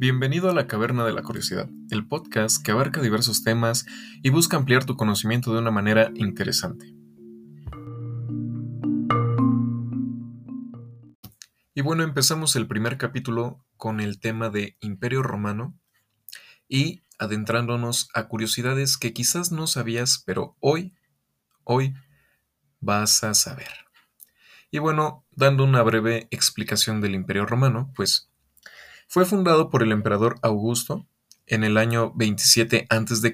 Bienvenido a la Caverna de la Curiosidad, el podcast que abarca diversos temas y busca ampliar tu conocimiento de una manera interesante. Y bueno, empezamos el primer capítulo con el tema de Imperio Romano y adentrándonos a curiosidades que quizás no sabías, pero hoy, hoy vas a saber. Y bueno, dando una breve explicación del Imperio Romano, pues fue fundado por el emperador Augusto en el año 27 a.C.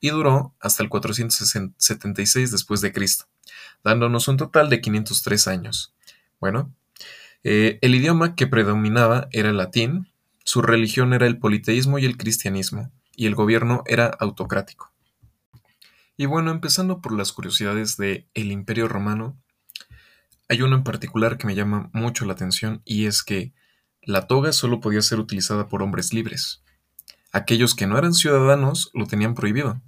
y duró hasta el 476 después de Cristo, dándonos un total de 503 años. Bueno, eh, el idioma que predominaba era el latín, su religión era el politeísmo y el cristianismo, y el gobierno era autocrático. Y bueno, empezando por las curiosidades del el Imperio Romano, hay uno en particular que me llama mucho la atención y es que la toga solo podía ser utilizada por hombres libres. Aquellos que no eran ciudadanos lo tenían prohibido.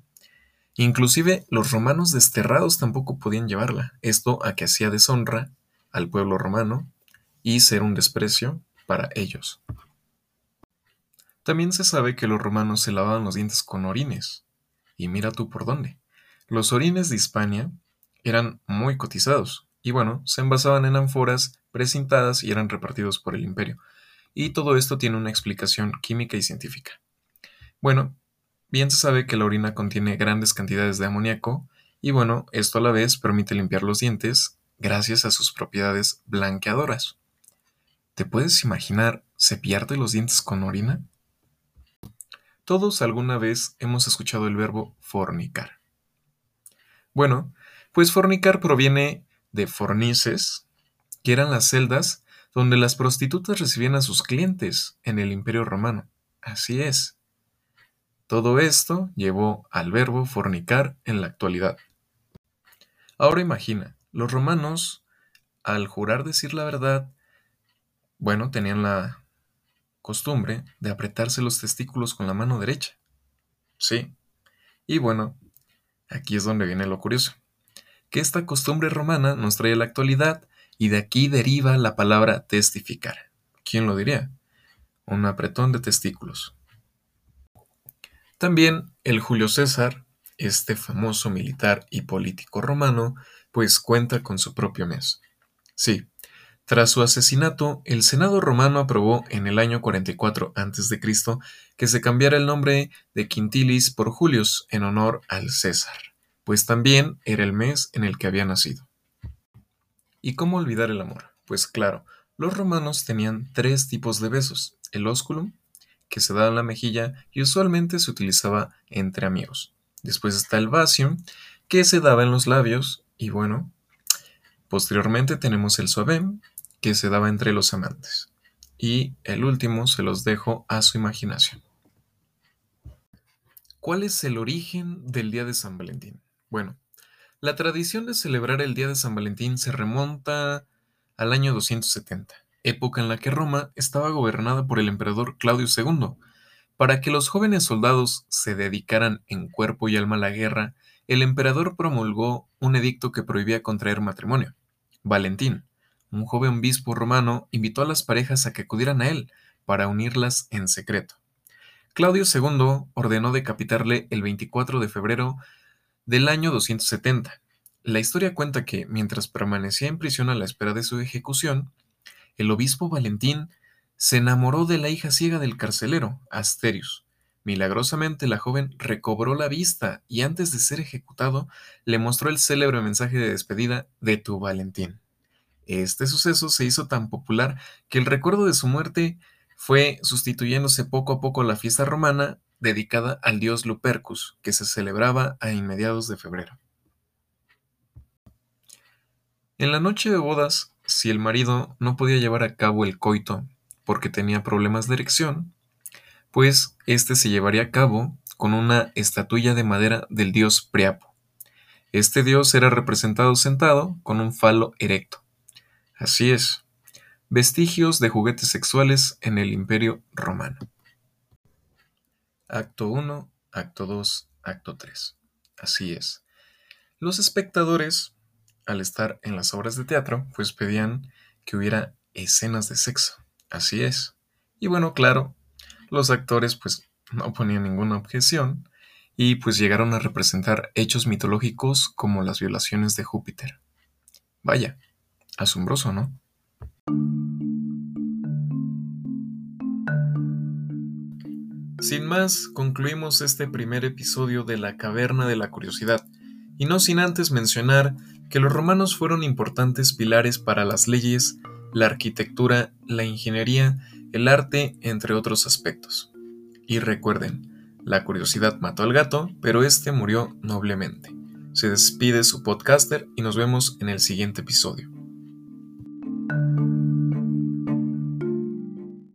Inclusive los romanos desterrados tampoco podían llevarla, esto a que hacía deshonra al pueblo romano y ser un desprecio para ellos. También se sabe que los romanos se lavaban los dientes con orines. Y mira tú por dónde. Los orines de Hispania eran muy cotizados, y bueno, se envasaban en ánforas precintadas y eran repartidos por el imperio, y todo esto tiene una explicación química y científica. Bueno, bien se sabe que la orina contiene grandes cantidades de amoníaco y bueno, esto a la vez permite limpiar los dientes gracias a sus propiedades blanqueadoras. ¿Te puedes imaginar cepillarte los dientes con orina? Todos alguna vez hemos escuchado el verbo fornicar. Bueno, pues fornicar proviene de fornices, que eran las celdas donde las prostitutas recibían a sus clientes en el Imperio Romano. Así es. Todo esto llevó al verbo fornicar en la actualidad. Ahora imagina, los romanos, al jurar decir la verdad, bueno, tenían la costumbre de apretarse los testículos con la mano derecha. Sí. Y bueno, aquí es donde viene lo curioso, que esta costumbre romana nos trae a la actualidad y de aquí deriva la palabra testificar. ¿Quién lo diría? Un apretón de testículos. También el Julio César, este famoso militar y político romano, pues cuenta con su propio mes. Sí, tras su asesinato, el Senado romano aprobó en el año 44 a.C. que se cambiara el nombre de Quintilis por Julius en honor al César, pues también era el mes en el que había nacido. ¿Y cómo olvidar el amor? Pues claro, los romanos tenían tres tipos de besos. El ósculum, que se daba en la mejilla y usualmente se utilizaba entre amigos. Después está el vasium, que se daba en los labios y bueno, posteriormente tenemos el suavem, que se daba entre los amantes. Y el último se los dejo a su imaginación. ¿Cuál es el origen del día de San Valentín? Bueno, la tradición de celebrar el Día de San Valentín se remonta al año 270, época en la que Roma estaba gobernada por el emperador Claudio II. Para que los jóvenes soldados se dedicaran en cuerpo y alma a la guerra, el emperador promulgó un edicto que prohibía contraer matrimonio. Valentín, un joven obispo romano, invitó a las parejas a que acudieran a él para unirlas en secreto. Claudio II ordenó decapitarle el 24 de febrero del año 270. La historia cuenta que, mientras permanecía en prisión a la espera de su ejecución, el obispo Valentín se enamoró de la hija ciega del carcelero, Asterius. Milagrosamente la joven recobró la vista y antes de ser ejecutado le mostró el célebre mensaje de despedida de tu Valentín. Este suceso se hizo tan popular que el recuerdo de su muerte fue sustituyéndose poco a poco a la fiesta romana dedicada al dios Lupercus, que se celebraba a inmediados de febrero. En la noche de bodas, si el marido no podía llevar a cabo el coito porque tenía problemas de erección, pues éste se llevaría a cabo con una estatuilla de madera del dios Priapo. Este dios era representado sentado con un falo erecto. Así es, vestigios de juguetes sexuales en el imperio romano. Acto 1, acto 2, acto 3. Así es. Los espectadores al estar en las obras de teatro, pues pedían que hubiera escenas de sexo. Así es. Y bueno, claro, los actores pues no ponían ninguna objeción y pues llegaron a representar hechos mitológicos como las violaciones de Júpiter. Vaya, asombroso, ¿no? Sin más, concluimos este primer episodio de La Caverna de la Curiosidad, y no sin antes mencionar que los romanos fueron importantes pilares para las leyes, la arquitectura, la ingeniería, el arte, entre otros aspectos. Y recuerden, la curiosidad mató al gato, pero este murió noblemente. Se despide su podcaster y nos vemos en el siguiente episodio.